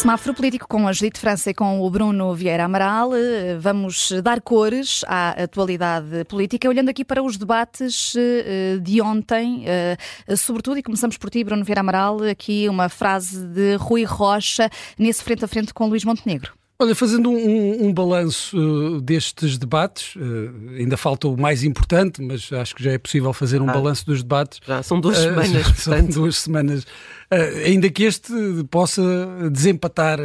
Semáforo político com a Judite França e com o Bruno Vieira Amaral. Eh, vamos dar cores à atualidade política, olhando aqui para os debates eh, de ontem, eh, sobretudo, e começamos por ti, Bruno Vieira Amaral, aqui uma frase de Rui Rocha nesse frente a frente com Luís Montenegro. Olha, fazendo um, um balanço uh, destes debates, uh, ainda falta o mais importante, mas acho que já é possível fazer um ah, balanço dos debates. Já são duas uh, semanas, São portanto. duas semanas. ainda que este possa desempatar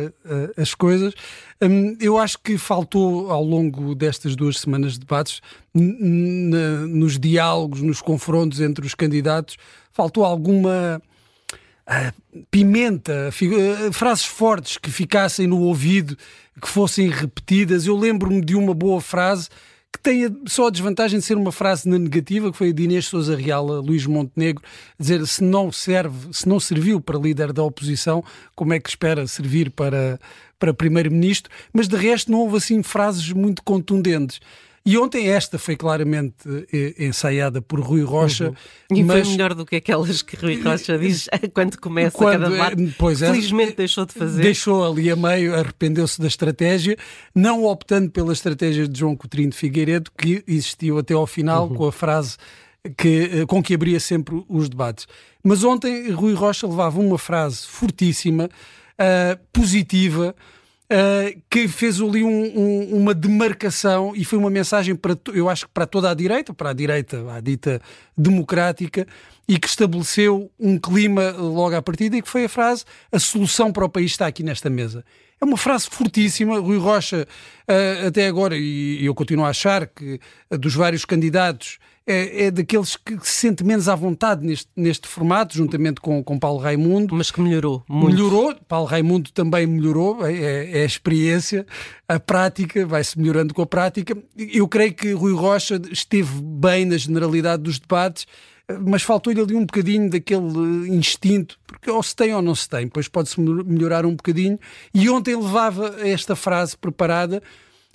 as coisas, um, eu acho que faltou ao longo destas duas semanas de debates, nos diálogos, nos confrontos entre os candidatos, faltou alguma pimenta, frases fortes que ficassem no ouvido, que fossem repetidas. Eu lembro-me de uma boa frase que tem só a desvantagem de ser uma frase na negativa, que foi a de Inês Souza Real a Luís Montenegro, dizer se não serve, se não serviu para líder da oposição, como é que espera servir para, para primeiro-ministro? Mas de resto não houve assim frases muito contundentes. E ontem esta foi claramente eh, ensaiada por Rui Rocha. Uhum. E mas... foi melhor do que aquelas que Rui Rocha diz quando começa quando, cada debate. Pois é, Felizmente deixou de fazer. Deixou ali a meio, arrependeu-se da estratégia, não optando pela estratégia de João Coutinho de Figueiredo, que existiu até ao final uhum. com a frase que, eh, com que abria sempre os debates. Mas ontem Rui Rocha levava uma frase fortíssima, uh, positiva, Uh, que fez ali um, um, uma demarcação e foi uma mensagem para, eu acho que para toda a direita, para a direita, a dita democrática, e que estabeleceu um clima logo à partida e que foi a frase: a solução para o país está aqui nesta mesa. É uma frase fortíssima. Rui Rocha, uh, até agora, e eu continuo a achar que uh, dos vários candidatos é, é, daqueles que se sente menos à vontade neste, neste formato, juntamente com, com Paulo Raimundo. Mas que melhorou muito. Melhorou, Paulo Raimundo também melhorou, é, é, é a experiência, a prática, vai-se melhorando com a prática. Eu creio que Rui Rocha esteve bem na generalidade dos debates, mas faltou-lhe ali um bocadinho daquele instinto, porque ou se tem ou não se tem, depois pode-se melhorar um bocadinho. E ontem levava esta frase preparada,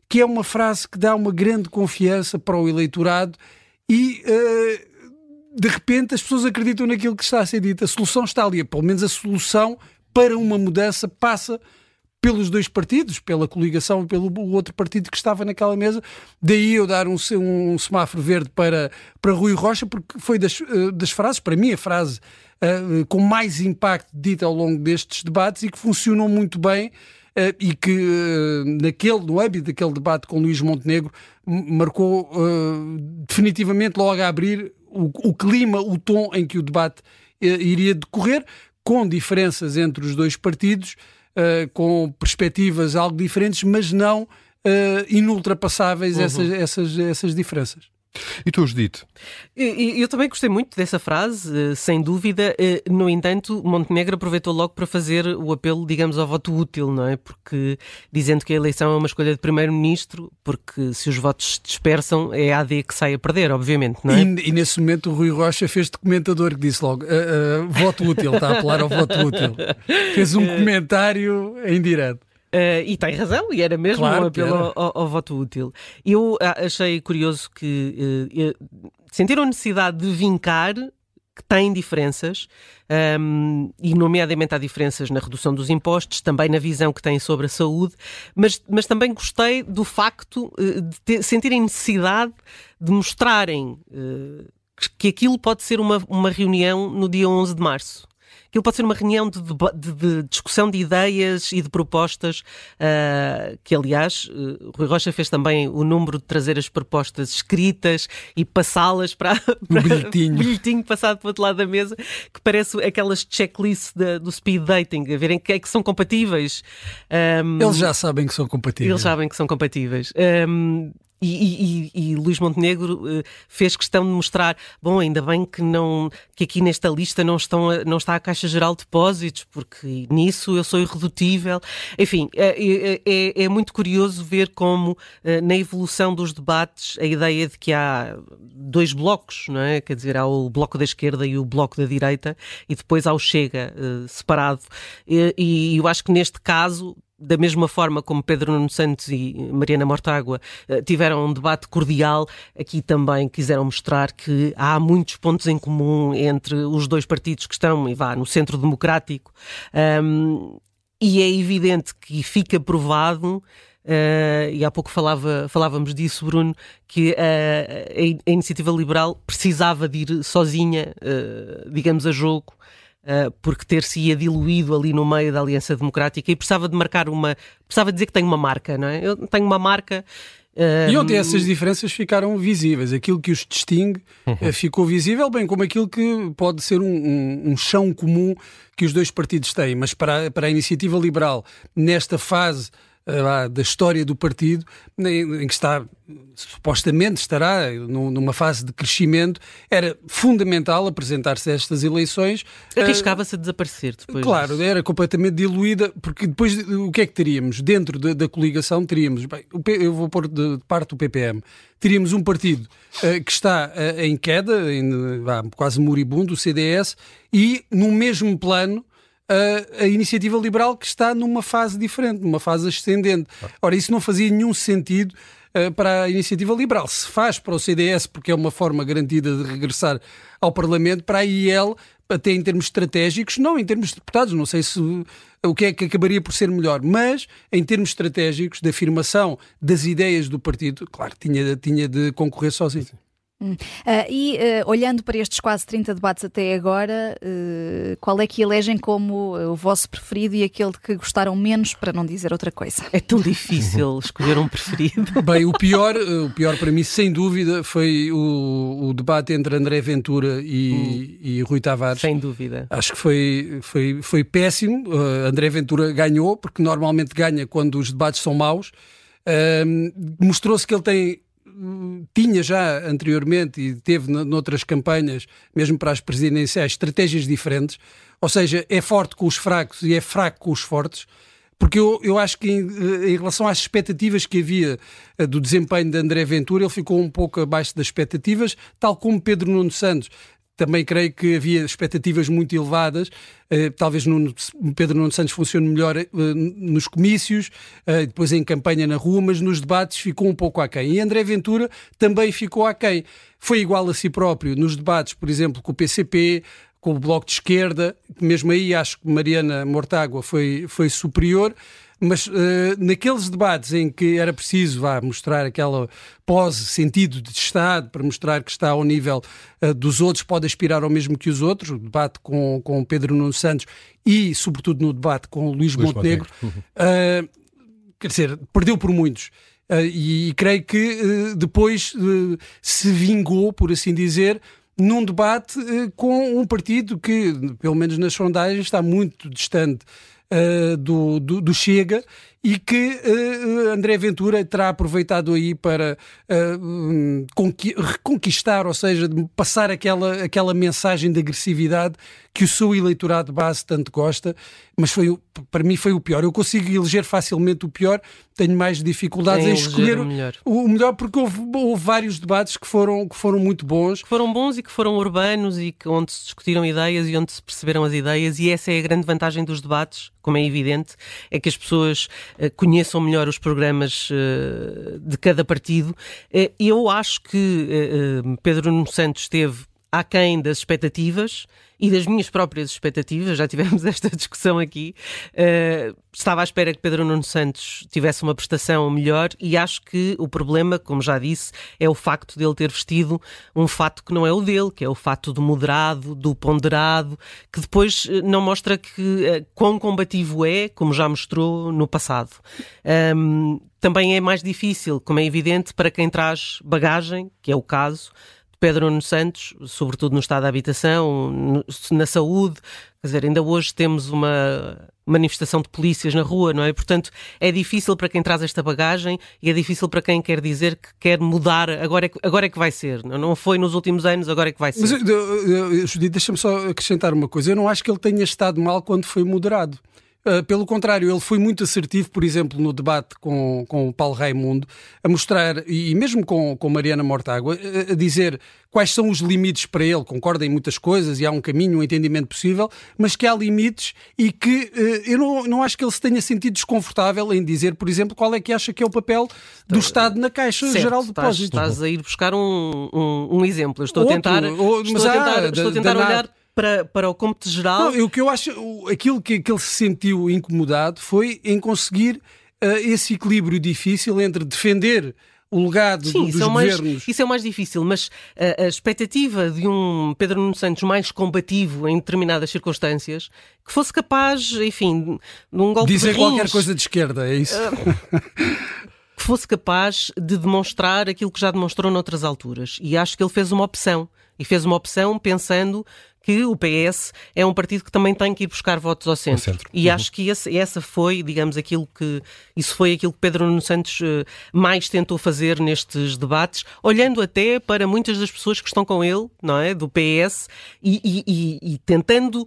que é uma frase que dá uma grande confiança para o eleitorado e uh, de repente as pessoas acreditam naquilo que está a ser dito. A solução está ali, pelo menos a solução para uma mudança passa pelos dois partidos, pela coligação e pelo outro partido que estava naquela mesa. Daí eu dar um, um semáforo verde para, para Rui Rocha, porque foi das, uh, das frases, para mim, a frase uh, com mais impacto dita ao longo destes debates e que funcionou muito bem. Uh, e que uh, naquele, no âmbito daquele debate com Luís Montenegro marcou definitivamente logo a abrir o, o, clima, o tom em que o debate iria decorrer, com diferenças entre os dois partidos, com perspectivas algo diferentes, mas não inultrapassáveis uhum. essas, essas, essas diferenças. E tu, Judite? Eu, também gostei muito dessa frase, eh, sem dúvida. Eh, no entanto, Montenegro aproveitou logo para fazer o apelo, digamos, ao voto útil, não é? Porque dizendo que a eleição é uma escolha de primeiro-ministro, porque se os votos se dispersam, é a AD que sai a perder, obviamente, não é? E, e nesse momento o Rui Rocha fez de comentador que disse logo: uh, uh, voto útil, está a apelar ao voto útil. Fez um comentário em direto. Uh, e tem razão, e era mesmo claro um apelo ao, ao, ao, voto útil. Eu ah, achei curioso que uh, sentiram a necessidade de vincar que têm diferenças, um, e nomeadamente há diferenças na redução dos impostos, também na visão que têm sobre a saúde, mas, mas também gostei do facto uh, de ter, sentirem necessidade de mostrarem que aquilo pode ser uma, uma reunião no dia 11 de março. Aquilo pode ser uma reunião de, de, de discussão de ideias e de propostas, uh, que aliás, uh, Rui Rocha fez também o número de trazer as propostas escritas e passá-las para, para bilhetinho. bilhetinho passado para o outro lado da mesa, que parece aquelas checklists do speed dating, a verem que é que são compatíveis. Um, eles já sabem que são compatíveis. Eles sabem que são compatíveis. Um, e, e, e, Luís Montenegro uh, fez questão de mostrar, bom, ainda bem que não que aqui nesta lista não, estão não está a Caixa Geral de Depósitos, porque nisso eu sou irredutível. Enfim, é, é, é muito curioso ver como uh, na evolução dos debates a ideia de que há dois blocos, não é? Quer dizer, há o bloco da esquerda e o bloco da direita, e depois há o Chega uh, separado. E, e eu acho que neste caso da mesma forma como Pedro Nuno Santos e Mariana Mortágua eh, tiveram um debate cordial, aqui também quiseram mostrar que há muitos pontos em comum entre os dois partidos que estão e vá no centro democrático. Um, e é evidente que fica provado Uh, e há pouco falava, falávamos disso, Bruno, que uh, a, a, iniciativa liberal precisava de ir sozinha, uh, digamos, a jogo, porque ter-se-ia diluído ali no meio da Aliança Democrática e precisava de marcar uma. precisava dizer que tem uma marca, não é? Eu tenho uma marca. E ontem essas diferenças ficaram visíveis. Aquilo que os distingue uhum. ficou visível, bem como aquilo que pode ser um, um, um chão comum que os dois partidos têm. Mas para, para a iniciativa liberal, nesta fase da história do partido, em, que está, supostamente estará numa fase de crescimento, era fundamental apresentar-se a estas eleições. Arriscava-se uh, a desaparecer depois. Claro, disso. era completamente diluída, porque depois o que é que teríamos? Dentro da, da coligação teríamos, bem, eu vou pôr de parte o PPM, teríamos um partido uh, que está uh, em queda, em, quase moribundo, o CDS, e no mesmo plano a, a, iniciativa liberal que está numa fase diferente, numa fase ascendente. Ora, isso não fazia nenhum sentido uh, para a iniciativa liberal. Se faz para o CDS, porque é uma forma garantida de regressar ao Parlamento, para a IEL, até em termos estratégicos, não em termos de deputados, não sei se o que é que acabaria por ser melhor, mas em termos estratégicos, de afirmação das ideias do partido, claro, tinha, tinha de concorrer sozinho. Uh, e uh, olhando para estes quase 30 debates até agora, uh, qual é que elegem como o vosso preferido e aquele que gostaram menos, para não dizer outra coisa? É tão difícil escolher um preferido. Bem, o pior, o pior para mim, sem dúvida, foi o, o debate entre André Ventura e, hum. e, Rui Tavares. Sem dúvida. Acho que foi, foi, foi péssimo. André Ventura ganhou, porque normalmente ganha quando os debates são maus. Mostrou-se que ele tem tinha já anteriormente e teve noutras campanhas, mesmo para as presidenciais, estratégias diferentes, ou seja, é forte com os fracos e é fraco com os fortes, porque eu, eu acho que em, em relação às expectativas que havia eh, do desempenho de André Ventura, ele ficou um pouco abaixo das expectativas, tal como Pedro Nuno Santos também creio que havia expectativas muito elevadas. Uh, talvez no, Pedro Nuno Santos funcione melhor uh, nos comícios, uh, depois em campanha na rua, mas nos debates ficou um pouco aquém. E André Ventura também ficou aquém. Foi igual a si próprio nos debates, por exemplo, com o PCP, com o Bloco de Esquerda, mesmo aí acho que Mariana Mortágua foi, foi superior mas uh, naqueles debates em que era preciso vá, mostrar aquela pose, sentido de Estado, para mostrar que está ao nível uh, dos outros, pode aspirar ao mesmo que os outros, o debate com, com Pedro Nuno Santos e, sobretudo, no debate com Luís, Luís Montenegro, Montenegro. Uh, quer dizer, perdeu por muitos. E, e, creio que depois se vingou, por assim dizer, num debate com um partido que, pelo menos nas sondagens, está muito distante uh, do, do, do, Chega e que uh, André Ventura terá aproveitado aí para uh, reconquistar, ou seja, passar aquela, aquela mensagem de agressividade que o seu eleitorado base tanto gosta, mas foi, para mim foi o pior. Eu consigo eleger facilmente o pior, tenho mais dificuldades em, em escolher o melhor. o melhor, porque houve, houve, vários debates que foram, que foram muito bons. Que foram bons e que foram urbanos e que, onde se discutiram ideias e onde se perceberam as ideias, e essa é a grande vantagem dos debates, como é evidente, é que as pessoas uh, conheçam melhor os programas uh, de cada partido. Uh, eu acho que Pedro Nuno Santos esteve aquém das expectativas e das minhas próprias expectativas, já tivemos esta discussão aqui. Uh, estava à espera que Pedro Nuno Santos tivesse uma prestação melhor e acho que o problema, como já disse, é o facto de ele ter vestido um fato que não é o dele, que é o fato do moderado, do ponderado, que depois eh, não mostra que uh, quão combativo é, como já mostrou no passado. Um, também é mais difícil, como é evidente, para quem traz bagagem, que é o caso, Pedro Nuno Santos, sobretudo no estado da habitação, na saúde. Quer dizer, ainda hoje temos uma manifestação de polícias na rua, não é? Portanto, é difícil para quem traz esta bagagem e é difícil para quem quer dizer que quer mudar, agora é que, agora é que vai ser. Não foi nos últimos anos, agora é que vai ser. Mas, Judite, deixa-me só acrescentar uma coisa. Eu não acho que ele tenha estado mal quando foi moderado. Uh, pelo contrário, ele foi muito assertivo, por exemplo, no debate com, com o Paulo Raimundo, a mostrar, e mesmo com, com Mariana Mortágua, a, a dizer quais são os limites para ele. Concorda em muitas coisas e há um caminho, um entendimento possível, mas que há limites e que uh, eu não, não acho que ele se tenha sentido desconfortável em dizer, por exemplo, qual é que acha que é o papel do Estado na Caixa certo, Geral de Depósitos. Estás, estás a ir buscar um, um, um exemplo. Eu estou Outro, a tentar, ou, estou a tentar, há, estou a tentar olhar para, para o cômputo geral. Não, o que eu acho, aquilo que, que ele se sentiu incomodado foi em conseguir uh, esse equilíbrio difícil entre defender o legado Sim, dos isso é governos. Mais, isso é o mais difícil, mas a, a, expectativa de um Pedro Nuno Santos mais combativo em determinadas circunstâncias, que fosse capaz, enfim, de um golpe Dizer de qualquer coisa de esquerda, é isso? Uh, que fosse capaz de demonstrar aquilo que já demonstrou noutras alturas. E acho que ele fez uma opção. E fez uma opção pensando que o PS é um partido que também tem que ir buscar votos ao centro. centro. E uhum. acho que esse, essa foi, digamos, aquilo que isso foi aquilo que Pedro Nuno Santos uh, mais tentou fazer nestes debates, olhando até para muitas das pessoas que estão com ele, não é, do PS, e, e, e, e tentando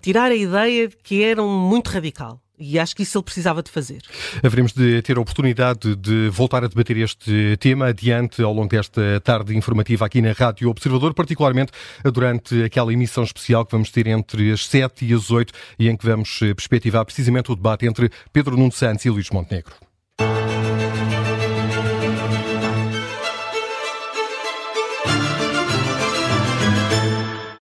tirar a ideia de que era um muito radical. E acho que isso ele precisava de fazer. Haveremos de ter a oportunidade de voltar a debater este tema adiante ao longo desta tarde informativa aqui na Rádio Observador, particularmente durante aquela emissão especial que vamos ter entre as 7 e as 8 e em que vamos perspectivar precisamente o debate entre Pedro Nuno Santos e Luís Montenegro.